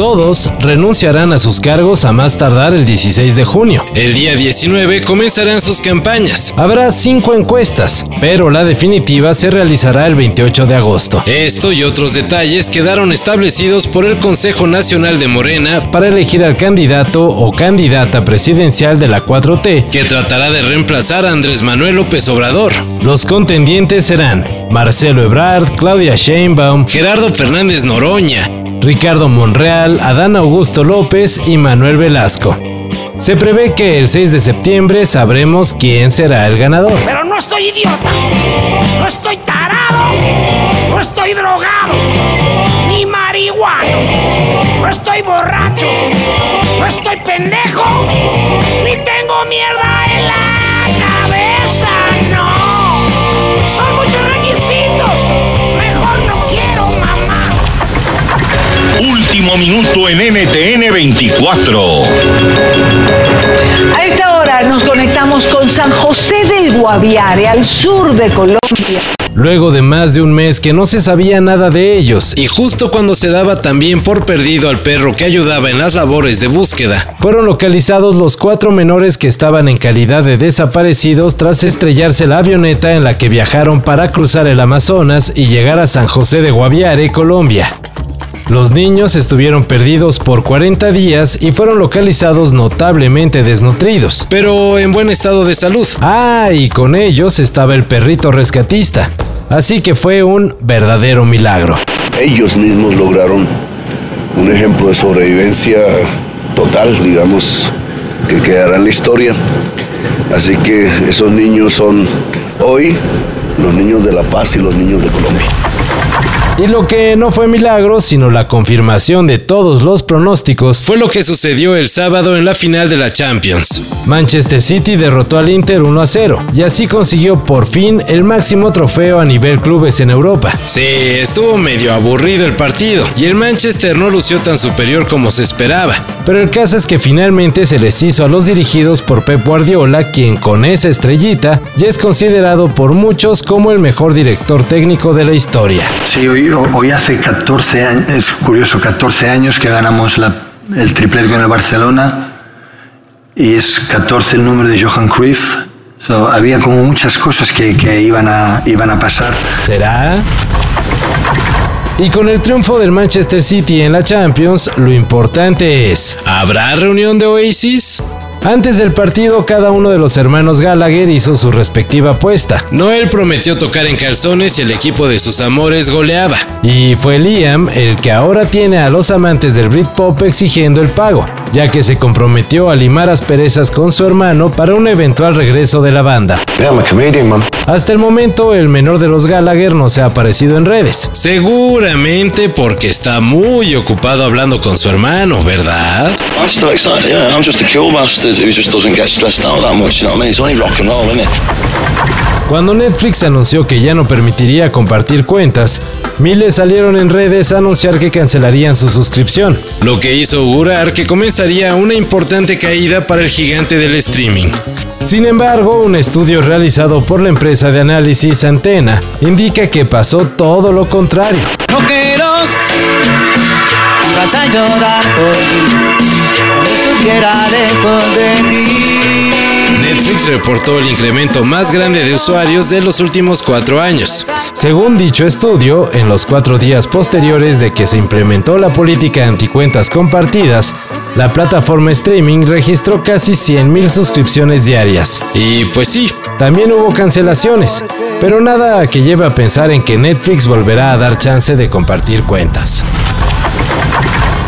Todos renunciarán a sus cargos a más tardar el 16 de junio. El día 19 comenzarán sus campañas. Habrá cinco encuestas, pero la definitiva se realizará el 28 de agosto. Esto y otros detalles quedaron establecidos por el Consejo Nacional de Morena para elegir al candidato o candidata presidencial de la 4T, que tratará de reemplazar a Andrés Manuel López Obrador. Los contendientes serán Marcelo Ebrard, Claudia Sheinbaum, Gerardo Fernández Noroña, Ricardo Monreal, Adán Augusto López y Manuel Velasco. Se prevé que el 6 de septiembre sabremos quién será el ganador. Pero no estoy idiota, no estoy tarado, no estoy drogado, ni marihuano, no estoy borracho, no estoy pendejo, ni tengo mierda Último minuto en NTN 24. A esta hora nos conectamos con San José del Guaviare, al sur de Colombia. Luego de más de un mes que no se sabía nada de ellos, y justo cuando se daba también por perdido al perro que ayudaba en las labores de búsqueda, fueron localizados los cuatro menores que estaban en calidad de desaparecidos tras estrellarse la avioneta en la que viajaron para cruzar el Amazonas y llegar a San José de Guaviare, Colombia. Los niños estuvieron perdidos por 40 días y fueron localizados notablemente desnutridos, pero en buen estado de salud. Ah, y con ellos estaba el perrito rescatista. Así que fue un verdadero milagro. ellos mismos lograron un ejemplo de sobrevivencia total, digamos, que quedará en la historia. Así que esos niños son hoy los niños de La Paz y los niños de Colombia. Y lo que no fue milagro, sino la confirmación de todos los pronósticos, fue lo que sucedió el sábado en la final de la Champions. Manchester City derrotó al Inter 1 a 0 y así consiguió por fin el máximo trofeo a nivel clubes en Europa. Sí, estuvo medio aburrido el partido y el Manchester no lució tan superior como se esperaba, pero el caso es que finalmente se les hizo a los dirigidos por Pep Guardiola, quien con esa estrellita ya es considerado por muchos como el mejor director técnico de la historia. Sí, hoy, hoy hace 14 años, es curioso, 14 años que ganamos el triplete con el Barcelona y es 14 el número de Johan Cruyff. So, había como muchas cosas que, que iban, a, iban a pasar. ¿Será? Y con el triunfo del Manchester City en la Champions, lo importante es, ¿habrá reunión de Oasis? Antes del partido, cada uno de los hermanos Gallagher hizo su respectiva apuesta. Noel prometió tocar en calzones y el equipo de sus amores goleaba. Y fue Liam el que ahora tiene a los amantes del Britpop exigiendo el pago, ya que se comprometió a limar asperezas con su hermano para un eventual regreso de la banda. Hasta el momento, el menor de los Gallagher no se ha aparecido en redes. Seguramente porque está muy ocupado hablando con su hermano, ¿verdad? I'm still excited, yeah. I'm just a cool bastard who just doesn't get stressed out that much, you know what I mean? It's only rock and roll, isn't it? Cuando Netflix anunció que ya no permitiría compartir cuentas, miles salieron en redes a anunciar que cancelarían su suscripción, lo que hizo augurar que comenzaría una importante caída para el gigante del streaming. Sin embargo, un estudio realizado por la empresa de análisis Antena indica que pasó todo lo contrario. No por. Netflix reportó el incremento más grande de usuarios de los últimos cuatro años. Según dicho estudio, en los cuatro días posteriores de que se implementó la política anticuentas compartidas, la plataforma streaming registró casi 100.000 suscripciones diarias. Y pues sí, también hubo cancelaciones, pero nada que lleve a pensar en que Netflix volverá a dar chance de compartir cuentas.